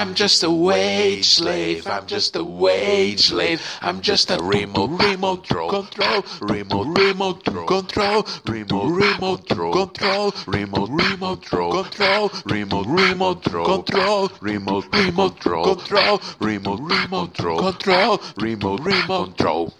I'm just a wage slave. I'm just a wage slave. I'm just a remote, remote control, remote, remote control, remote, remote control, remote, remote control, remote, remote control, remote, remote control, remote, remote control, remote, remote control.